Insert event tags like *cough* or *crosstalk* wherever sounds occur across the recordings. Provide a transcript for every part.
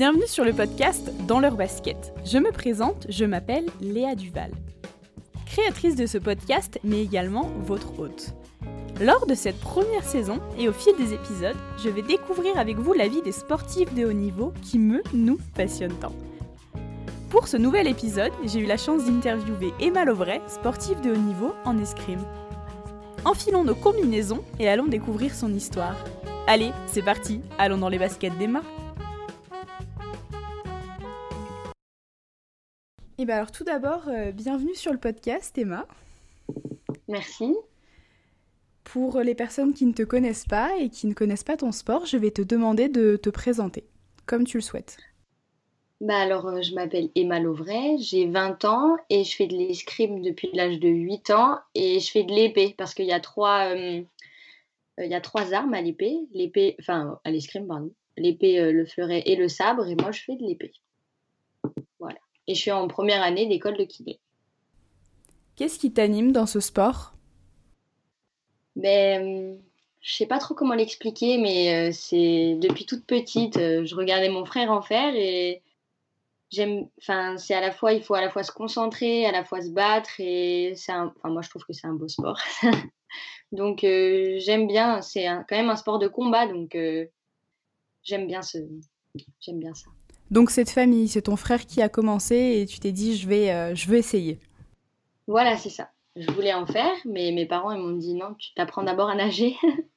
Bienvenue sur le podcast Dans leur basket. Je me présente, je m'appelle Léa Duval. Créatrice de ce podcast, mais également votre hôte. Lors de cette première saison et au fil des épisodes, je vais découvrir avec vous la vie des sportifs de haut niveau qui me, nous, passionnent tant. Pour ce nouvel épisode, j'ai eu la chance d'interviewer Emma Lovray, sportive de haut niveau en escrime. Enfilons nos combinaisons et allons découvrir son histoire. Allez, c'est parti, allons dans les baskets d'Emma. Et bien alors tout d'abord, euh, bienvenue sur le podcast Emma. Merci. Pour les personnes qui ne te connaissent pas et qui ne connaissent pas ton sport, je vais te demander de te présenter, comme tu le souhaites. Bah alors, euh, je m'appelle Emma Lovray, j'ai 20 ans et je fais de l'escrime depuis l'âge de 8 ans et je fais de l'épée parce qu'il y a trois, euh, il y a trois armes à l'épée, l'épée, enfin à l'escrime pardon, l'épée, le fleuret et le sabre et moi je fais de l'épée. Et je suis en première année d'école de kiné. Qu'est-ce qui t'anime dans ce sport? Ben, je sais pas trop comment l'expliquer, mais euh, c'est depuis toute petite, euh, je regardais mon frère en faire et j'aime. Enfin, c'est à la fois, il faut à la fois se concentrer, à la fois se battre et c'est. Enfin, moi, je trouve que c'est un beau sport. *laughs* donc, euh, j'aime bien. C'est quand même un sport de combat, donc j'aime bien ce. J'aime bien ça. Donc cette famille, c'est ton frère qui a commencé et tu t'es dit je vais, euh, je veux essayer. Voilà, c'est ça. Je voulais en faire, mais mes parents ils m'ont dit non, tu t'apprends d'abord à nager.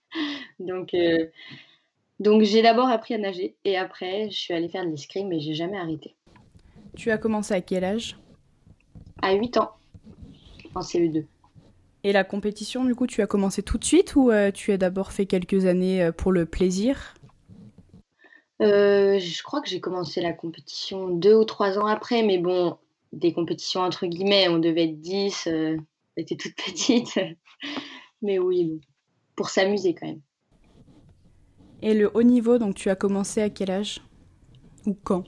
*laughs* donc euh, donc j'ai d'abord appris à nager et après je suis allée faire de l'escrime mais j'ai jamais arrêté. Tu as commencé à quel âge? À 8 ans, en CE2. Et la compétition, du coup, tu as commencé tout de suite ou euh, tu as d'abord fait quelques années pour le plaisir? Euh, je crois que j'ai commencé la compétition deux ou trois ans après, mais bon, des compétitions entre guillemets, on devait être 10, euh, était toute *laughs* petite. mais oui, pour s'amuser quand même. Et le haut niveau, donc tu as commencé à quel âge Ou quand?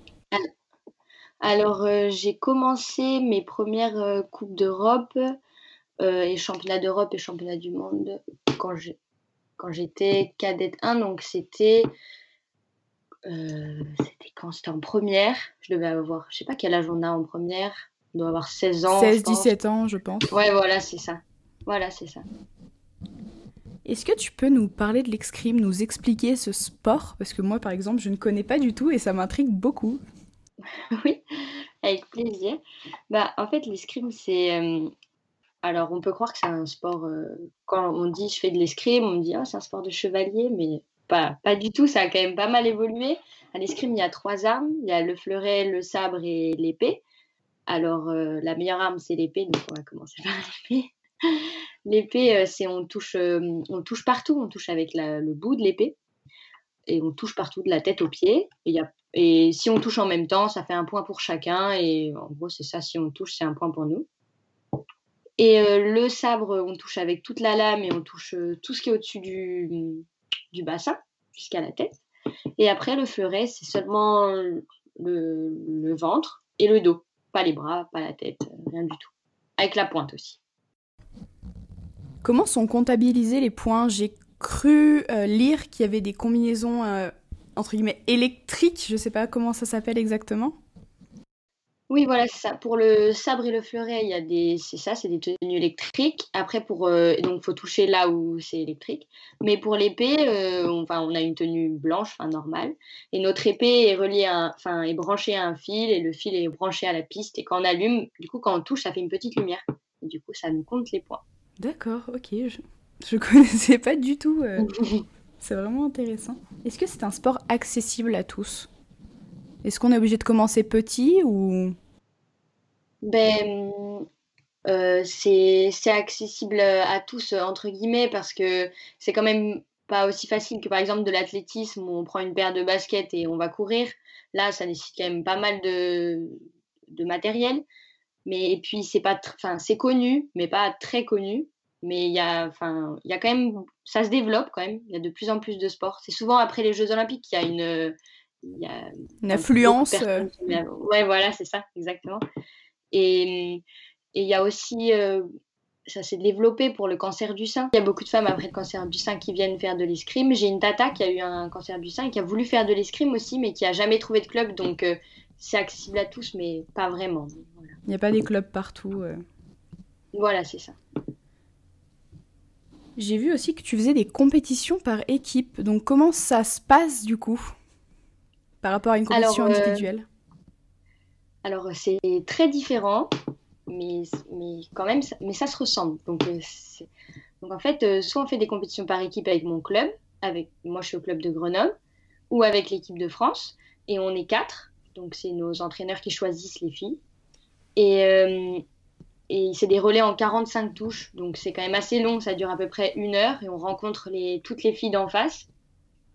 Alors, euh, j'ai commencé mes premières euh, Coupes d'Europe et championnats d'Europe et championnats du monde quand j'étais cadette 1, donc c'était euh, c'était quand? C'était en première. Je devais avoir, je sais pas quel âge on a en première. On doit avoir 16 ans. 16, 17 ans, je pense. Ouais, voilà, c'est ça. Voilà, c'est ça. Est-ce que tu peux nous parler de l'escrime, nous expliquer ce sport? Parce que moi, par exemple, je ne connais pas du tout et ça m'intrigue beaucoup. *laughs* oui, avec plaisir. Bah, en fait, l'escrime, c'est. Euh, alors, on peut croire que c'est un sport. Euh, quand on dit je fais de l'escrime, on me dit ah, c'est un sport de chevalier, mais pas, du tout, ça a quand même pas mal évolué. À l'escrime, il y a trois armes. Il y a le fleuret, le sabre et l'épée. Alors, euh, la meilleure arme, c'est l'épée, donc on va commencer par *laughs* l'épée. L'épée, euh, c'est on touche, euh, on touche partout, on touche avec le bout de l'épée et on touche partout de la tête aux pieds. Et si on touche en même temps, ça fait un point pour chacun. Et en gros, c'est ça, si on touche, c'est un point pour nous. Et le sabre, on touche avec toute la lame et on touche tout ce qui est au-dessus du, du bassin jusqu'à la tête. Et après, le fleuret, c'est seulement le, ventre et le dos. Pas les bras, pas la tête, rien du tout. Avec la pointe aussi. Comment sont comptabilisés les points? J'ai cru euh, lire qu'il y avait des combinaisons euh, entre guillemets électriques, je sais pas comment ça s'appelle exactement. Oui, voilà, c'est ça. Pour le sabre et le fleuret, il y a des, c'est ça, c'est des tenues électriques. Après, pour, euh, donc, faut toucher là où c'est électrique. Mais pour l'épée, euh, on, enfin, on a une tenue blanche, enfin normale. Et notre épée est reliée, à, enfin, est branchée à un fil et le fil est branché à la piste. Et quand on allume, du coup, quand on touche, ça fait une petite lumière. Et du coup, ça nous compte les points. D'accord, ok. Je, je *laughs* connaissais pas du tout. Euh. *laughs* c'est vraiment intéressant. Est-ce que c'est un sport accessible à tous? Est-ce qu'on est obligé de commencer petit ou? Ben, euh, c'est accessible à tous, entre guillemets, parce que c'est quand même pas aussi facile que par exemple de l'athlétisme où on prend une paire de baskets et on va courir. Là, ça nécessite quand même pas mal de, de matériel. Mais et puis c'est pas, enfin c'est connu, mais pas très connu. Mais il y a, enfin il quand même, ça se développe quand même. Il y a de plus en plus de sports. C'est souvent après les Jeux Olympiques qu'il y a une il y a une affluence. Euh. Ouais, voilà, c'est ça, exactement. Et il y a aussi, euh, ça s'est développé pour le cancer du sein. Il y a beaucoup de femmes après le cancer du sein qui viennent faire de l'escrime. J'ai une tata qui a eu un cancer du sein et qui a voulu faire de l'escrime aussi, mais qui a jamais trouvé de club. Donc euh, c'est accessible à tous, mais pas vraiment. Il n'y a pas des clubs partout. Euh. Voilà, c'est ça. J'ai vu aussi que tu faisais des compétitions par équipe. Donc comment ça se passe du coup? Par rapport à une compétition euh, individuelle Alors c'est très différent mais, mais quand même, ça, mais ça se ressemble. Donc, euh, donc en fait, euh, soit on fait des compétitions par équipe avec mon club, avec moi je suis au club de Grenoble, ou avec l'équipe de France, et on est quatre. Donc c'est nos entraîneurs qui choisissent les filles. Et, euh, et c'est des relais en 45 touches, donc c'est quand même assez long, ça dure à peu près une heure, et on rencontre les, toutes les filles d'en face.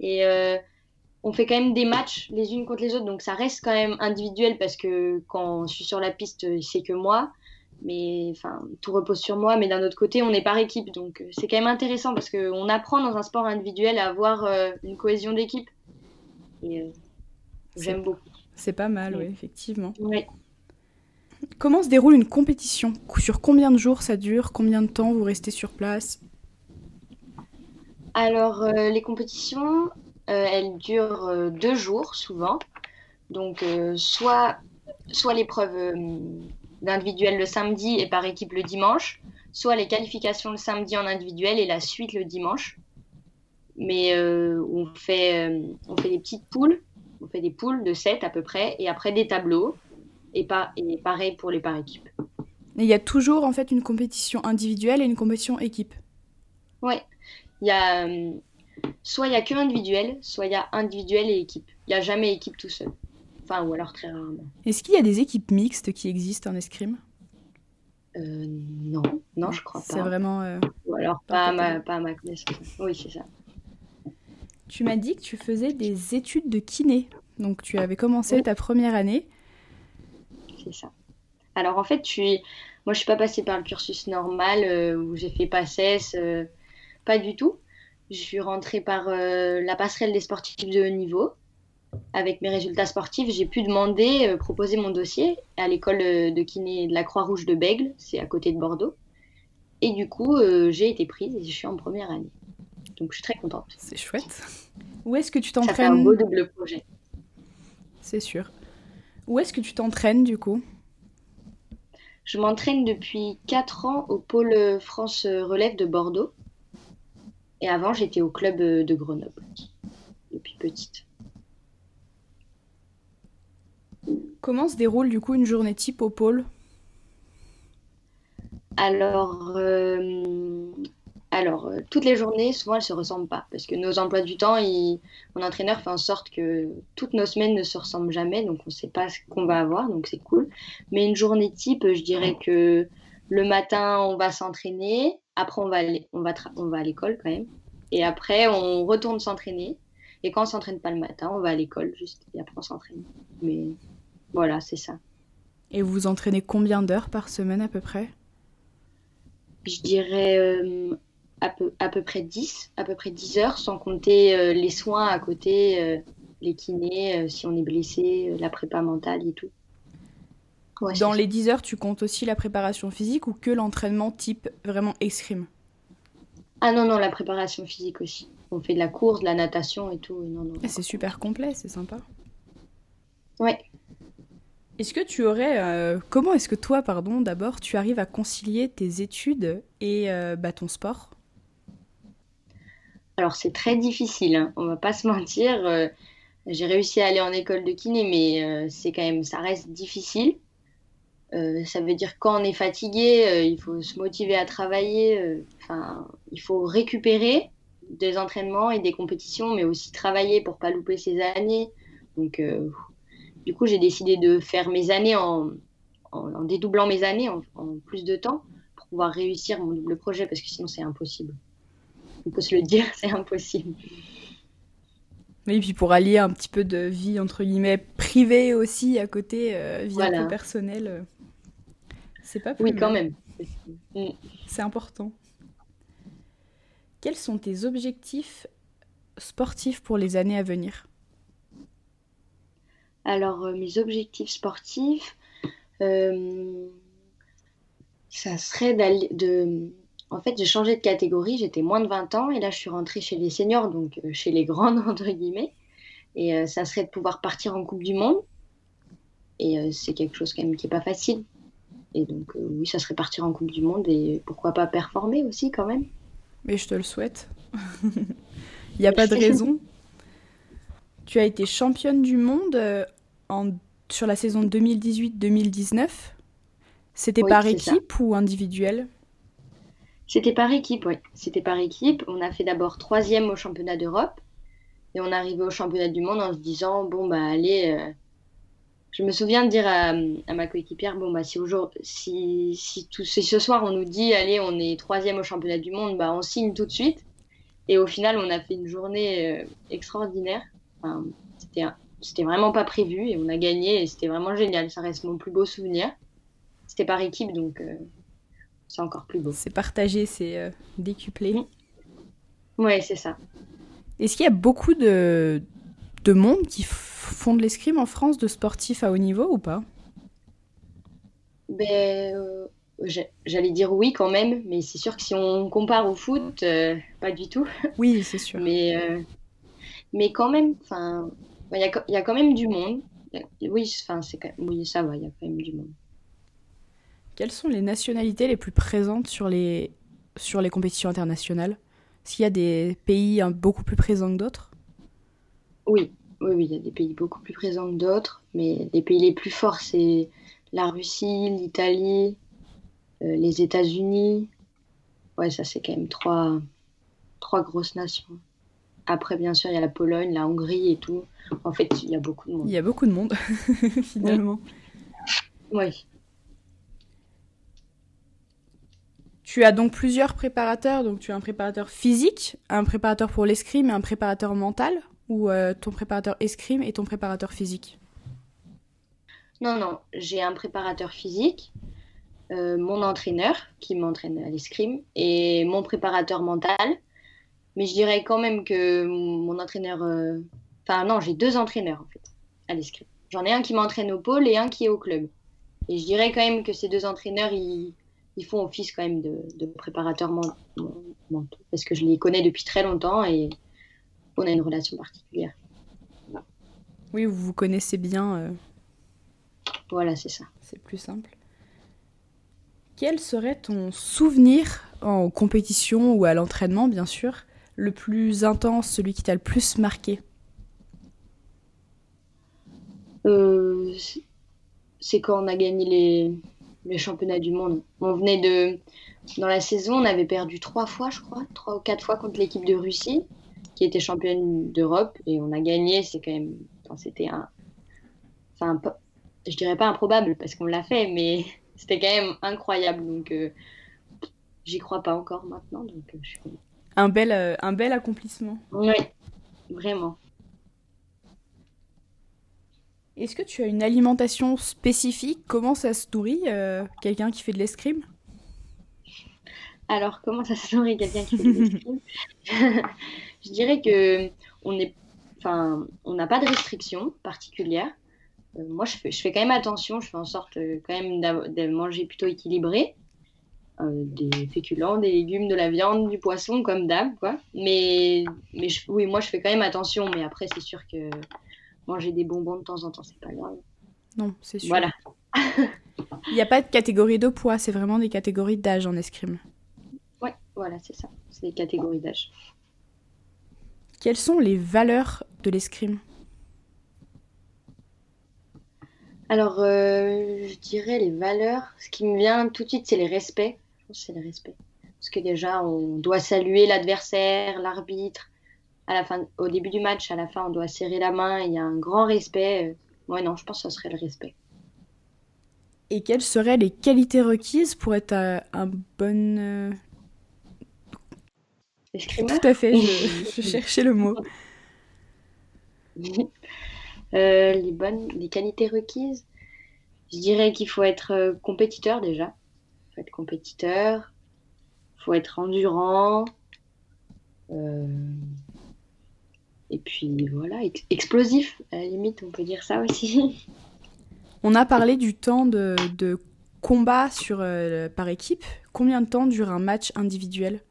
Et on fait quand même des matchs les unes contre les autres, donc ça reste quand même individuel parce que quand je suis sur la piste, c'est que moi. Mais enfin tout repose sur moi mais d'un autre côté on est par équipe donc euh, c'est quand même intéressant parce qu'on apprend dans un sport individuel à avoir euh, une cohésion d'équipe. Et euh, j'aime beaucoup. c'est pas mal oui effectivement. Comment se déroule une compétition? Sur combien de jours ça dure? Combien de temps vous restez sur place? Alors les compétitions elles durent deux jours souvent donc soit soit l'épreuve d'individuel le samedi et par équipe le dimanche, soit les qualifications le samedi en individuel et la suite le dimanche. Mais euh, on, fait, euh, on fait des petites poules, on fait des poules de 7 à peu près, et après des tableaux, et, pas, et pareil pour les par équipe. il y a toujours en fait une compétition individuelle et une compétition équipe. Oui, il y a euh, soit il y a que individuel, soit il y a individuel et équipe. Il n'y a jamais équipe tout seul ou alors très rarement. Est-ce qu'il y a des équipes mixtes qui existent en escrime? Euh, Non, non, je crois pas. C'est vraiment. Euh, ou alors pas, à ma, pas ma connaissance. Oui, c'est ça. Tu m'as dit que tu faisais des études de kiné. Donc tu avais commencé ta première année. C'est ça. Alors en fait, tu... moi je suis pas passée par le cursus normal euh, où j'ai fait PACES, pas du tout. Je suis rentrée par la passerelle des sportifs de haut niveau avec mes résultats sportifs, j'ai pu demander, euh, proposer mon dossier à l'école euh, de kiné de la Croix-Rouge de Bègle, c'est à côté de Bordeaux. Et du coup, euh, j'ai été prise et je suis en première année. Donc je suis très contente. C'est chouette. Où est-ce que tu t'entraînes Ça un beau double projet. C'est sûr. Où est-ce que tu t'entraînes du coup? Je m'entraîne depuis 4 ans au pôle France Relève de Bordeaux. Et avant, j'étais au club de Grenoble, depuis petite. Comment se déroule du coup une journée type au pôle? Alors, euh, alors euh, toutes les journées, souvent elles se ressemblent pas parce que nos emplois du temps, mon entraîneur fait en sorte que toutes nos semaines ne se ressemblent jamais, donc on ne sait pas ce qu'on va avoir, donc c'est cool. Mais une journée type, je dirais que le matin on va s'entraîner, après on va on va on va à l'école quand même, et après on retourne s'entraîner. Et quand on s'entraîne pas le matin, on va à l'école juste et après on s'entraîne. Mais voilà, c'est ça. Et vous vous entraînez combien d'heures par semaine à peu près? Je dirais euh, à, peu, à peu près 10, à peu près 10 heures, sans compter euh, les soins à côté, euh, les kinés, si on est blessé, la prépa mentale et tout. Dans les 10 heures, tu comptes aussi la préparation physique ou que l'entraînement type vraiment escrime Ah non, non, la préparation physique aussi. On fait de la course, de la natation et tout. Non, non. Ah, c'est super complet, c'est sympa. Ouais. Est-ce que tu aurais... Euh, comment est-ce que toi, pardon, d'abord, tu arrives à concilier tes études et euh, bah, ton sport? Alors c'est très difficile, hein. on va pas se *laughs* mentir. Euh, j'ai réussi à aller en école de kiné, mais c'est quand même, ça reste difficile. Ça veut dire quand on est fatigué, il faut se motiver à travailler. Enfin, il faut récupérer des entraînements et des compétitions, mais aussi travailler pour pas louper ses années. Donc du coup, j'ai décidé de faire mes années en, dédoublant mes années en, plus de temps pour pouvoir réussir mon double projet parce que sinon c'est impossible. On peut se le dire, *laughs* c'est impossible. Oui, et puis pour allier un petit peu de vie entre guillemets privée aussi à côté, euh, vie un peu personnelle, euh, c'est pas plus Oui, quand même. Mm. C'est important. Quels sont tes objectifs sportifs pour les années à venir? Alors, euh, mes objectifs sportifs, euh, Ça serait d'aller de. En fait, j'ai changé de catégorie, j'étais moins de 20 ans et là je suis rentrée chez les seniors, donc euh, chez les grandes *laughs* entre guillemets. Et ça serait de pouvoir partir en Coupe du Monde. Et c'est quelque chose quand même qui est pas facile. Et donc oui, ça serait partir en Coupe du Monde et pourquoi pas performer aussi quand même. Mais je te le souhaite. *laughs* Il n'y a pas de *laughs* raison. Tu as été championne du monde en, sur la saison 2018-2019. C'était par équipe ou individuel? C'était par équipe, oui. C'était par équipe. On a fait d'abord troisième au championnat d'Europe. Et on est arrivé au championnat du monde en se disant, bon, bah allez... Euh, je me souviens de dire à, ma coéquipière, bon, bah si, si, si, tout, si ce soir on nous dit, allez, on est troisième au championnat du monde, bah on signe tout de suite. Et au final, on a fait une journée euh, extraordinaire. Enfin, c'était vraiment pas prévu et on a gagné et c'était vraiment génial. Ça reste mon plus beau souvenir. C'était par équipe, donc euh, c'est encore plus beau. C'est partagé, c'est euh, décuplé. Oui, ouais, c'est ça. Est-ce qu'il y a beaucoup de, de monde qui font de l'escrime en France, de sportifs à haut niveau ou pas? Ben, euh, J'allais dire oui quand même, mais c'est sûr que si on compare au foot, pas du tout. *laughs* Oui, c'est sûr. mais, mais quand même, il y, a, y a quand même du monde. Oui, c'est oui, ça va, il y a quand même du monde. Quelles sont les nationalités les plus présentes sur les, sur les compétitions internationales? Qu'il y a des pays hein, beaucoup plus présents que d'autres? Oui. oui, oui, il y a des pays beaucoup plus présents que d'autres, mais les pays les plus forts, c'est la Russie, l'Italie, euh, les États-Unis. Ouais, ça, c'est quand même trois, trois grosses nations. Après, bien sûr, il y a la Pologne, la Hongrie et tout. En fait, il y a beaucoup de monde. Il y a beaucoup de monde, *laughs* finalement. Oui. Tu as donc plusieurs préparateurs, donc tu as un préparateur physique, un préparateur pour l'escrime et un préparateur mental, ou euh, ton préparateur escrime et ton préparateur physique Non, non, j'ai un préparateur physique, euh, mon entraîneur qui m'entraîne à l'escrime et mon préparateur mental. Mais je dirais quand même que mon entraîneur... Euh, enfin non, j'ai deux entraîneurs en fait à l'escrime. J'en ai un qui m'entraîne au pôle et un qui est au club. Et je dirais quand même que ces deux entraîneurs, ils font office quand même de, de préparateur mentaux parce que je les connais depuis très longtemps et on a une relation particulière. Oui, vous vous connaissez bien. Euh. Voilà, c'est ça. C'est plus simple. Quel serait ton souvenir en compétition ou à l'entraînement, bien sûr, le plus intense, celui qui t'a le plus marqué? Euh, C'est quand on a gagné les, les championnats du monde. On venait de. Dans la saison, on avait perdu trois fois, je crois, trois ou quatre fois contre l'équipe de Russie, qui était championne d'Europe, et on a gagné. C'est quand même. Enfin, c'était un. Enfin, je dirais pas improbable parce qu'on l'a fait, mais *laughs* c'était quand même incroyable. Donc, euh, j'y crois pas encore maintenant. Donc, euh, je suis... un, bel, euh, un bel accomplissement. Oui, vraiment. Est-ce que tu as une alimentation spécifique? Comment ça se nourrit euh, quelqu'un qui fait de l'escrime? Alors, comment ça se nourrit quelqu'un qui fait de l'escrime? *laughs* Je dirais que on est, enfin, on n'a pas de restrictions particulières. Euh, moi, je fais, je fais quand même attention. Je fais en sorte euh, quand même de manger plutôt équilibré. des féculents, des légumes, de la viande, du poisson, comme d'hab, quoi. Mais, mais oui, moi, je fais quand même attention. Mais après, c'est sûr que manger des bonbons de temps en temps, c'est pas grave. Non, c'est sûr. Voilà. Il n'y a pas de catégorie de poids, c'est vraiment des catégories d'âge en escrime. Ouais, voilà, c'est ça. C'est des catégories d'âge. Quelles sont les valeurs de l'escrime? Alors, euh, je dirais les valeurs. Ce qui me vient tout de suite, c'est les respects. Je pense que c'est les respects. Parce que déjà, on doit saluer l'adversaire, l'arbitre, la fin, au début du match, à la fin, on doit serrer la main, il y a un grand respect. Ouais, non, je pense que ce serait le respect. Et quelles seraient les qualités requises pour être un, bon. Tout à fait, je, *laughs* cherchais le mot. *laughs* Euh, les bonnes, les qualités requises, je dirais qu'il faut être euh, compétiteur déjà. Il faut être compétiteur, il faut être endurant. Euh, et puis voilà, explosif, à la limite, on peut dire ça aussi. *laughs* On a parlé du temps de, combats sur, par équipe. Combien de temps dure un match individuel?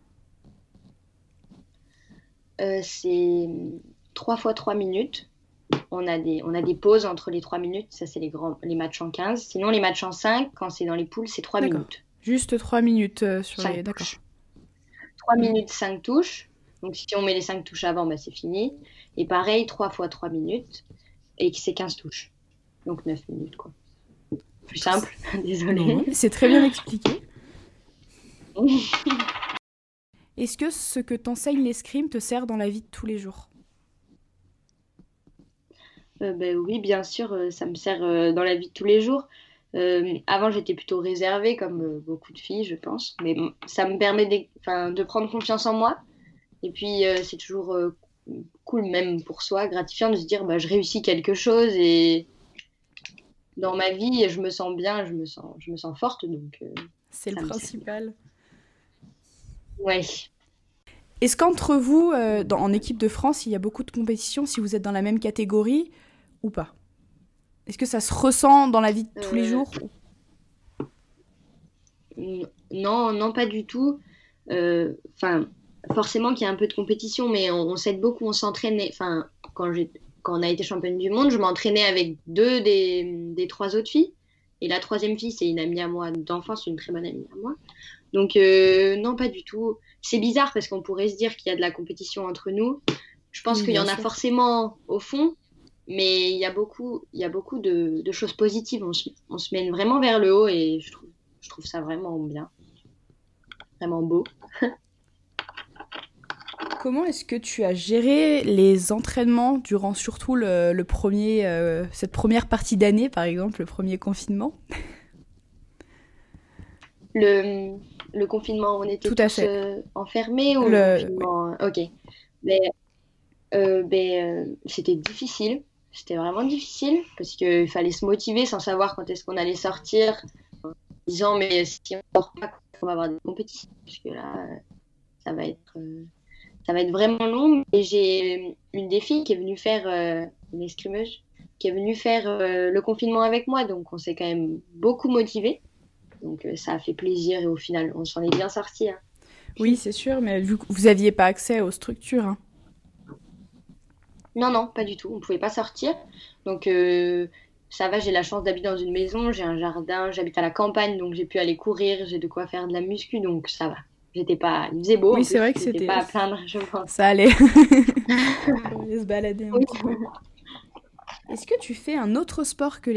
C'est 3 fois 3 minutes. On a, des, on a des pauses entre les 3 minutes. Ça, c'est les, grands, les matchs en 15. Sinon, les matchs en 5, quand c'est dans les poules, c'est 3 minutes. Juste 3 minutes sur les. D'accord. 3 minutes, 5 touches. Donc si on met les 5 touches avant, bah, c'est fini. Et pareil, 3 fois 3 minutes. Et c'est 15 touches. Donc 9 minutes, quoi. Plus simple, *laughs* désolé. C'est très bien expliqué. *laughs* Est-ce que ce que t'enseigne l'escrime te sert dans la vie de tous les jours? Euh, ben Oui, bien sûr, euh, ça me sert euh, dans la vie de tous les jours. avant, j'étais plutôt réservée, comme beaucoup de filles, je pense. Mais ça me permet de, de prendre confiance en moi. Et puis, c'est toujours cool, même pour soi, gratifiant de se dire bah, je réussis quelque chose et dans ma vie, je me sens bien, je me sens, je me sens forte. donc C'est le principal. Ouais. Est-ce qu'entre vous, dans, en équipe de France, il y a beaucoup de compétitions si vous êtes dans la même catégorie ou pas? Est-ce que ça se ressent dans la vie de tous les euh, jours Non, non, pas du tout. Euh, forcément qu'il y a un peu de compétition, mais on, s'aide beaucoup, on s'entraîne. Enfin, quand, quand on a été championne du monde, je m'entraînais avec deux des, des, trois autres filles. Et la troisième fille, c'est une amie à moi d'enfance, une très bonne amie à moi. Donc, euh, non, pas du tout. C'est bizarre parce qu'on pourrait se dire qu'il y a de la compétition entre nous. Je pense qu'il y en a forcément au fond, mais il y a beaucoup, il y a beaucoup de, choses positives. On se, on se, mène vraiment vers le haut et je trouve, je trouve ça vraiment bien, vraiment beau. *laughs* Comment est-ce que tu as géré les entraînements durant surtout le, premier, euh, cette première partie d'année, par exemple, le premier confinement? Le, le, confinement, on était Tout tous euh, enfermés ou le, confinement... Ok. Mais, euh, ben, c'était difficile. C'était vraiment difficile parce qu'il fallait se motiver sans savoir quand est-ce qu'on allait sortir, en disant mais si on sort pas, on va avoir des compétitions parce que là, ça va être, euh, ça va être vraiment long. Et j'ai une des filles qui est venue faire euh, une escrimeuse, qui est venue faire euh, le confinement avec moi, donc on s'est quand même beaucoup motivé. Donc ça a fait plaisir et au final, on s'en est bien sorti. Hein. Oui, c'est sûr, mais vu que vous n'aviez pas accès aux structures. Hein. Non, non, pas du tout. On ne pouvait pas sortir. Donc, euh, ça va, j'ai la chance d'habiter dans une maison, j'ai un jardin, j'habite à la campagne, donc j'ai pu aller courir, j'ai de quoi faire de la muscu, donc ça va. J'étais pas. Il faisait beau. Oui, c'est vrai que c'était. pas à plaindre, je pense. Ça allait. *laughs* On allait se balader un peu. Est-ce que tu fais un autre sport que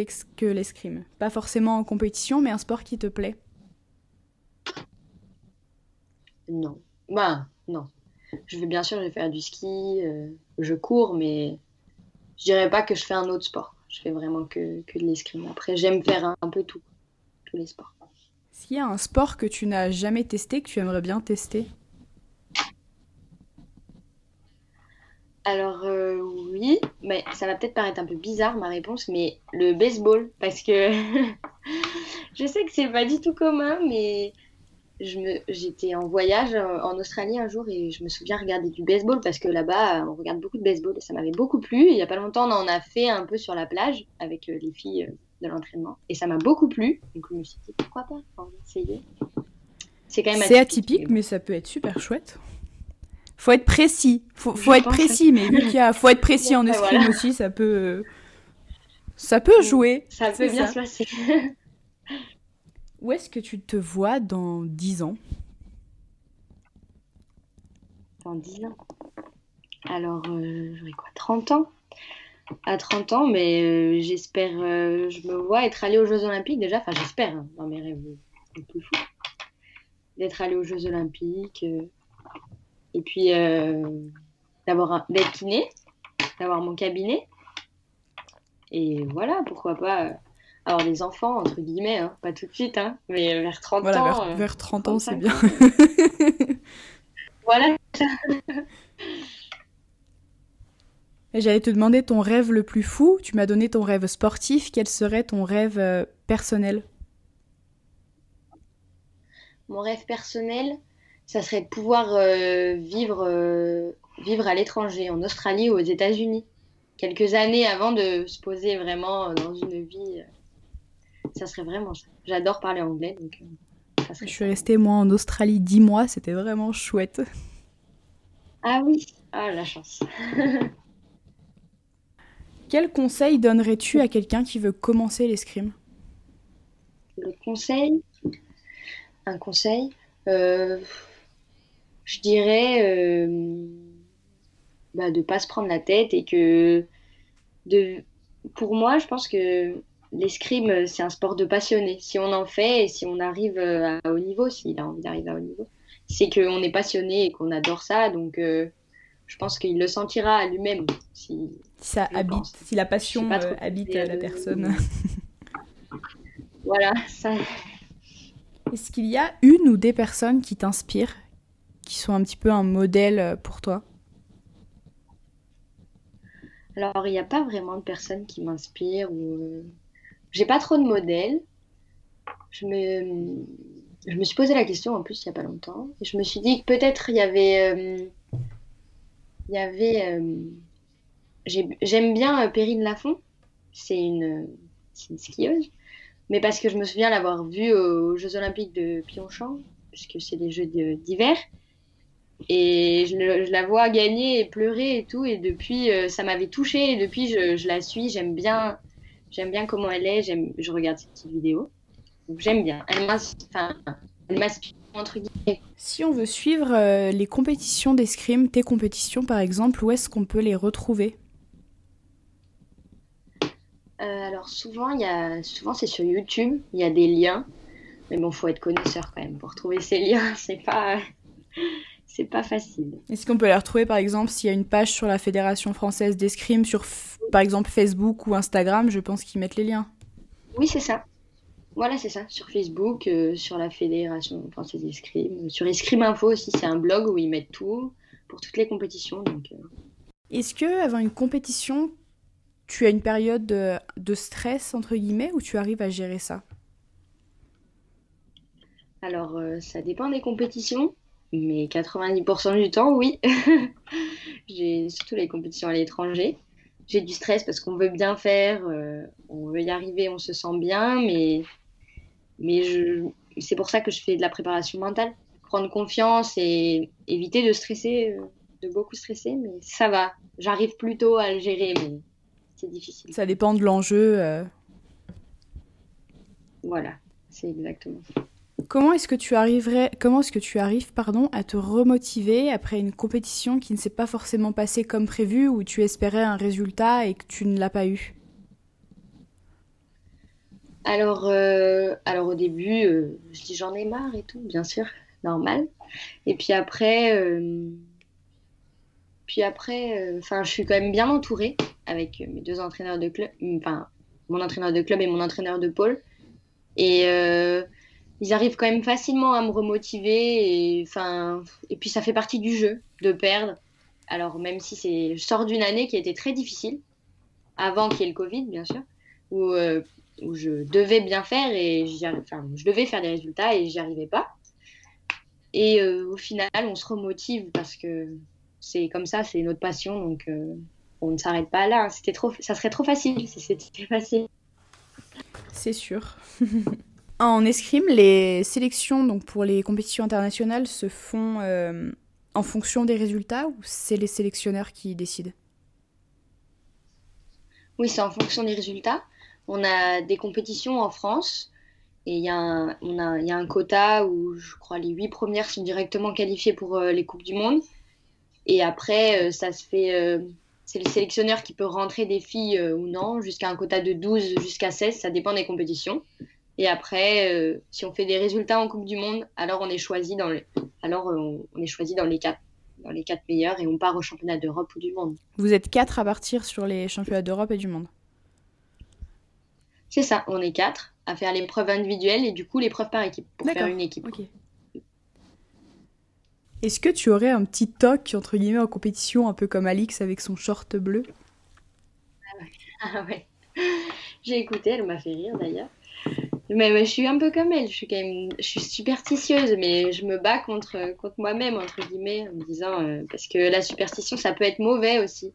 l'escrime? Pas forcément en compétition, mais un sport qui te plaît? Non. Bah, non. Je vais bien sûr, je vais faire du ski, euh, je cours, mais je dirais pas que je fais un autre sport. Je fais vraiment que, que de l'escrime. Après, j'aime faire un, peu tout, tous les sports. S'il y a un sport que tu n'as jamais testé, que tu aimerais bien tester? Alors euh, oui, mais ça va peut-être paraître un peu bizarre ma réponse, mais le baseball, parce que *laughs* je sais que c'est pas du tout commun, mais j'étais en voyage euh, en Australie un jour et je me souviens regarder du baseball parce que là-bas, on regarde beaucoup de baseball et ça m'avait beaucoup plu. il n'y a pas longtemps, on en a fait un peu sur la plage avec euh, les filles euh, de l'entraînement et ça m'a beaucoup plu. Donc je me suis dit pourquoi pas essayer. C'est quand même atypique, atypique mais ça peut être super chouette. Faut être précis. Faut, faut être précis, mais vu qu'il y a, faut être précis en escrime aussi, ça peut, ça peut jouer. Ça peut bien se passer. *laughs* Où est-ce que tu te vois dans 10 ans? Dans 10 ans Alors, euh, j'aurai quoi 30 ans? À 30 ans, mais euh, j'espère, euh, je me vois être allée aux Jeux Olympiques déjà, enfin j'espère, hein, dans mes rêves les plus fous, d'être allée aux Jeux Olympiques, et puis d'avoir d'être kiné, d'avoir mon cabinet, et voilà, pourquoi pas avoir des enfants, entre guillemets, hein. pas tout de suite, hein, mais vers 30 ans. Vers, vers 30 ans, c'est bien. *laughs* voilà. *laughs* J'allais te demander ton rêve le plus fou. Tu m'as donné ton rêve sportif. Quel serait ton rêve euh, personnel? Mon rêve personnel, ça serait de pouvoir euh, vivre, euh, vivre à l'étranger, en Australie ou aux États-Unis. Quelques années avant de se poser vraiment dans une vie ça serait vraiment ça. J'adore parler anglais, donc Je suis restée moi en Australie 10 mois, c'était vraiment chouette. Ah oui, ah la chance. *laughs* Quel conseil donnerais-tu à quelqu'un qui veut commencer l'escrime? Le conseil, un conseil, euh, je dirais euh, bah, de pas se prendre la tête et que pour moi, je pense que l'escrime c'est un sport de passionné. Si on en fait et si on arrive euh, à haut niveau, s'il a envie d'arriver à haut niveau, c'est qu'on est passionné et qu'on adore ça. Donc, je pense qu'il le sentira à lui-même. Si, ça habite, pense. si la passion pas euh, habite comment la dire, personne. voilà, ça, Est-ce qu'il y a une ou des personnes qui t'inspirent, qui sont un petit peu un modèle euh, pour toi? Alors, il n'y a pas vraiment de personnes qui m'inspirent ou euh, j'ai pas trop de modèles. Je me... je me suis posé la question en plus il n'y a pas longtemps. Et je me suis dit que peut-être il y avait. euh, Il y avait. euh, j'ai- J'aime bien euh, Perrine Lafont. C'est une... une skieuse. Mais parce que je me souviens l'avoir vue aux Jeux Olympiques de Pyeongchang, puisque c'est les Jeux d'hiver. Et je, la vois gagner et pleurer et tout. Et depuis, euh, ça m'avait touchée. Et depuis, je, je la suis. J'aime bien, bien comment elle est. Je regarde ses petites vidéos. J'aime bien. Elle m'inspire entre guillemets. Si on veut suivre euh, les compétitions d'escrime, tes compétitions par exemple, où est-ce qu'on peut les retrouver? Euh, alors souvent, y a, souvent c'est sur YouTube. Il y a des liens. Mais bon, faut être connaisseur quand même pour trouver ces liens. *laughs* C'est pas, c'est pas facile. Est-ce qu'on peut les retrouver par exemple s'il y a une page sur la Fédération française d'escrime, sur par exemple Facebook ou Instagram, je pense qu'ils mettent les liens. Oui, c'est ça. Voilà, c'est ça. Sur Facebook, euh, sur la Fédération française d'escrime, sur Escrime Info aussi, c'est un blog où ils mettent tout pour toutes les compétitions. Donc, euh, Est-ce que avant une compétition, tu as une période de, de stress entre guillemets ou tu arrives à gérer ça? Alors, euh, ça dépend des compétitions, mais 90% du temps, oui. *laughs* J'ai surtout les compétitions à l'étranger. J'ai du stress parce qu'on veut bien faire, euh, on veut y arriver, on se sent bien, mais, mais je, c'est pour ça que je fais de la préparation mentale. Prendre confiance et éviter de stresser, euh, de beaucoup stresser, mais ça va. J'arrive plutôt à le gérer, mais c'est difficile. Ça dépend de l'enjeu. euh. Voilà, c'est exactement ça. Comment est-ce que tu arriverais, comment est-ce que tu arrives, pardon, à te remotiver après une compétition qui ne s'est pas forcément passée comme prévu, où tu espérais un résultat et que tu ne l'as pas eu? Alors, euh, alors au début, euh, je dis j'en ai marre et tout, bien sûr, normal. Et puis après, euh, puis après, enfin, je suis quand même bien entourée avec mes deux entraîneurs de club, enfin, mon entraîneur de club et mon entraîneur de pôle. Et ils arrivent quand même facilement à me remotiver. Et, puis ça fait partie du jeu de perdre. Alors même si c'est, je sors d'une année qui a été très difficile, avant qu'il y ait le Covid, bien sûr, où où je devais bien faire et enfin, je devais faire des résultats et j'y arrivais pas. Et euh, au final, on se remotive parce que c'est comme ça, c'est notre passion, donc euh, on ne s'arrête pas là. C'était trop, ça serait trop facile si c'était facile. C'est sûr. *laughs* en escrime, les sélections donc pour les compétitions internationales se font euh, en fonction des résultats ou c'est les sélectionneurs qui décident? Oui, c'est en fonction des résultats. On a des compétitions en France et il y, a un- quota où je crois les huit premières sont directement qualifiées pour euh, les Coupes du Monde. Et après, euh, ça se fait. euh, c'est le sélectionneur qui peut rentrer des filles ou non, jusqu'à un quota de 12 jusqu'à 16, ça dépend des compétitions. Et après, si on fait des résultats en Coupe du Monde, alors on est choisi dans, alors, est choisi dans les quatre dans les quatre meilleurs et on part au championnat d'Europe ou du monde. Vous êtes quatre à partir sur les championnats d'Europe et du monde. C'est ça, on est quatre à faire l'épreuve individuelle et du coup l'épreuve par équipe pour faire une équipe. Est-ce que tu aurais un petit toc entre guillemets en compétition, un peu comme Alix avec son short bleu? *laughs* Ah ouais. J'ai écouté, elle m'a fait rire d'ailleurs. Mais, mais je suis un peu comme elle, je suis quand même, je suis superstitieuse, mais je me bats contre, contre moi-même, entre guillemets, en me disant, euh, parce que la superstition, ça peut être mauvais aussi.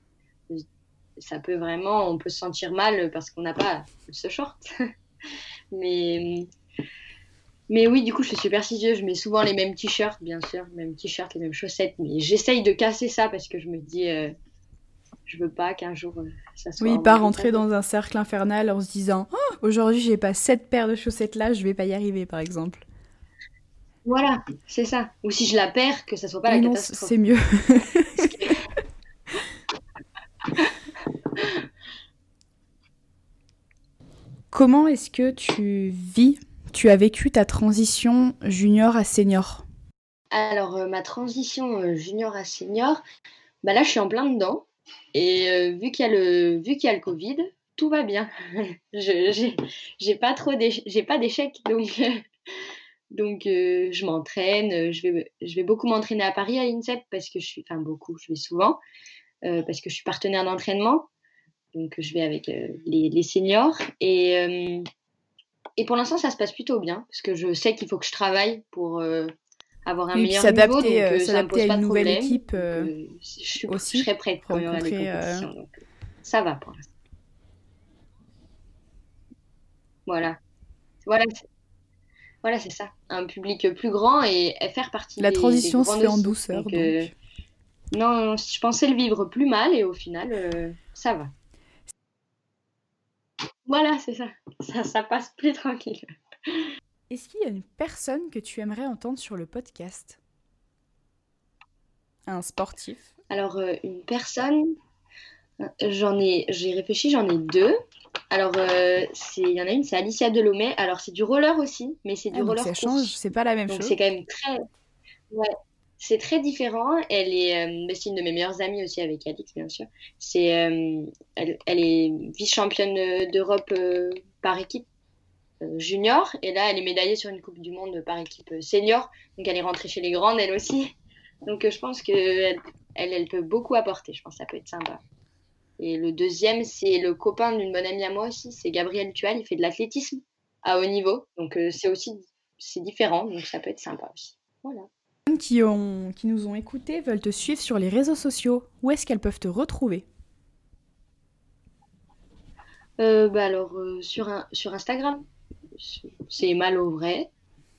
Ça peut vraiment, on peut se sentir mal parce qu'on n'a pas ce short. *laughs* Mais, mais oui, du coup, je suis superstitieuse. Je mets souvent les mêmes t-shirts, bien sûr, les mêmes t-shirts, les mêmes chaussettes. Mais j'essaye de casser ça parce que je me dis, euh, je veux pas qu'un jour euh, ça soit. Oui, pas rentrer dans un cercle infernal en se disant, oh, aujourd'hui, j'ai pas cette paire de chaussettes là, je vais pas y arriver, par exemple. Voilà, c'est ça. Ou si je la perds, que ça soit pas la catastrophe. C'est mieux. *laughs* Comment est-ce que tu vis, tu as vécu ta transition junior à senior? Alors, euh, ma transition euh, junior à senior, bah là, je suis en plein dedans. Et euh, vu qu'il y, y a le Covid, tout va bien. *laughs* je j'ai pas pas d'échecs, donc *laughs* donc je m'entraîne. Je vais, je vais beaucoup m'entraîner à Paris à l'INSEP parce que je suis, enfin beaucoup, je vais souvent parce que je suis partenaire d'entraînement. Donc, je vais avec euh, les, seniors. Et, euh, et pour l'instant, ça se passe plutôt bien, parce que je sais qu'il faut que je travaille pour euh, avoir un meilleur niveau. Donc, s'adapter à une nouvelle équipe je, suis, aussi, je serai prête pour les compétitions. Donc, ça va pour l'instant. Voilà. Voilà. Voilà, c'est ça. Un public plus grand et faire partie La transition se fait en douceur. Donc, non, je pensais le vivre plus mal et au final, ça va. Voilà, c'est ça. ça. Ça passe plus tranquille. Est-ce qu'il y a une personne que tu aimerais entendre sur le podcast? Un sportif? Alors, euh, une personne, euh, j'en ai, j'ai réfléchi, j'en ai deux. Alors, euh, il y en a une, c'est Alicia Delomé. Alors, c'est du roller aussi, mais c'est du ah, roller Ça change, c'est pas la même donc chose. C'est quand même très. Ouais, c'est très différent. Elle est, euh, c'est une de mes meilleures amies aussi avec Alix, bien sûr. C'est, euh, elle, est vice-championne d'Europe euh, par équipe junior, et là, elle est médaillée sur une Coupe du Monde par équipe senior. Donc, elle est rentrée chez les grandes, elle aussi. Donc, je pense que elle, elle, peut beaucoup apporter. Je pense que ça peut être sympa. Et le deuxième, c'est le copain d'une bonne amie à moi aussi, c'est Gabriel Tual. Il fait de l'athlétisme à haut niveau, donc c'est aussi, c'est différent, donc ça peut être sympa aussi. Voilà qui, ont, qui nous ont écoutés veulent te suivre sur les réseaux sociaux. Où est-ce qu'elles peuvent te retrouver? Euh, bah alors euh, sur, un, sur Instagram, c'est mal au vrai.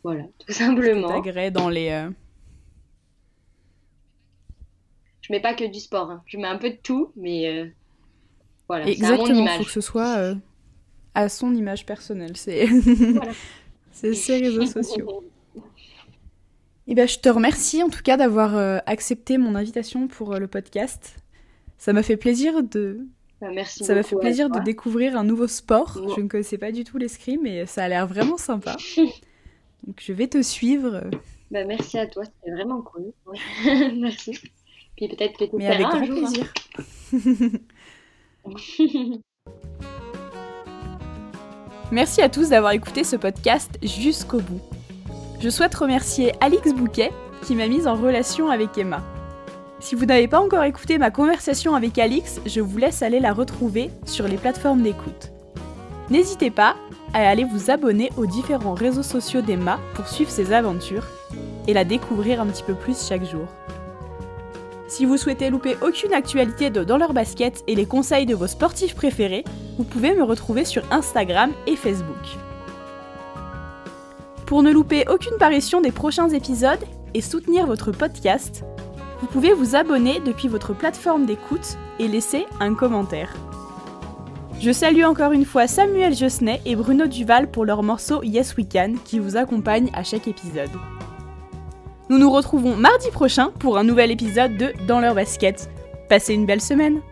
Voilà, tout *laughs* simplement. T'agrées dans les. Euh, Je mets pas que du sport, hein. je mets un peu de tout, mais voilà. Exactement, il faut que ce soit à son image personnelle. C'est voilà. *laughs* ses réseaux *laughs* sociaux. Eh ben, je te remercie en tout cas d'avoir euh, accepté mon invitation pour euh, le podcast. Ça m'a fait plaisir de. Bah, merci ça m'a fait plaisir de découvrir un nouveau sport. Je ne connaissais pas du tout l'escrime mais ça a l'air vraiment sympa. *laughs* Donc je vais te suivre. Bah, merci à toi, c'était vraiment cool. *laughs* merci. Puis peut-être que Mais avec grand hein. plaisir. *laughs* Merci à tous d'avoir écouté ce podcast jusqu'au bout. Je souhaite remercier Alix Bouquet qui m'a mise en relation avec Emma. Si vous n'avez pas encore écouté ma conversation avec Alix, je vous laisse aller la retrouver sur les plateformes d'écoute. N'hésitez pas à aller vous abonner aux différents réseaux sociaux d'Emma pour suivre ses aventures et la découvrir un petit peu plus chaque jour. Si vous souhaitez louper aucune actualité de Dans leur basket et les conseils de vos sportifs préférés, vous pouvez me retrouver sur Instagram et Facebook. Pour ne louper aucune parution des prochains épisodes et soutenir votre podcast, vous pouvez vous abonner depuis votre plateforme d'écoute et laisser un commentaire. Je salue encore une fois Samuel Josnet et Bruno Duval pour leur morceau Yes We Can qui vous accompagne à chaque épisode. Nous nous retrouvons mardi prochain pour un nouvel épisode de Dans leur basket. Passez une belle semaine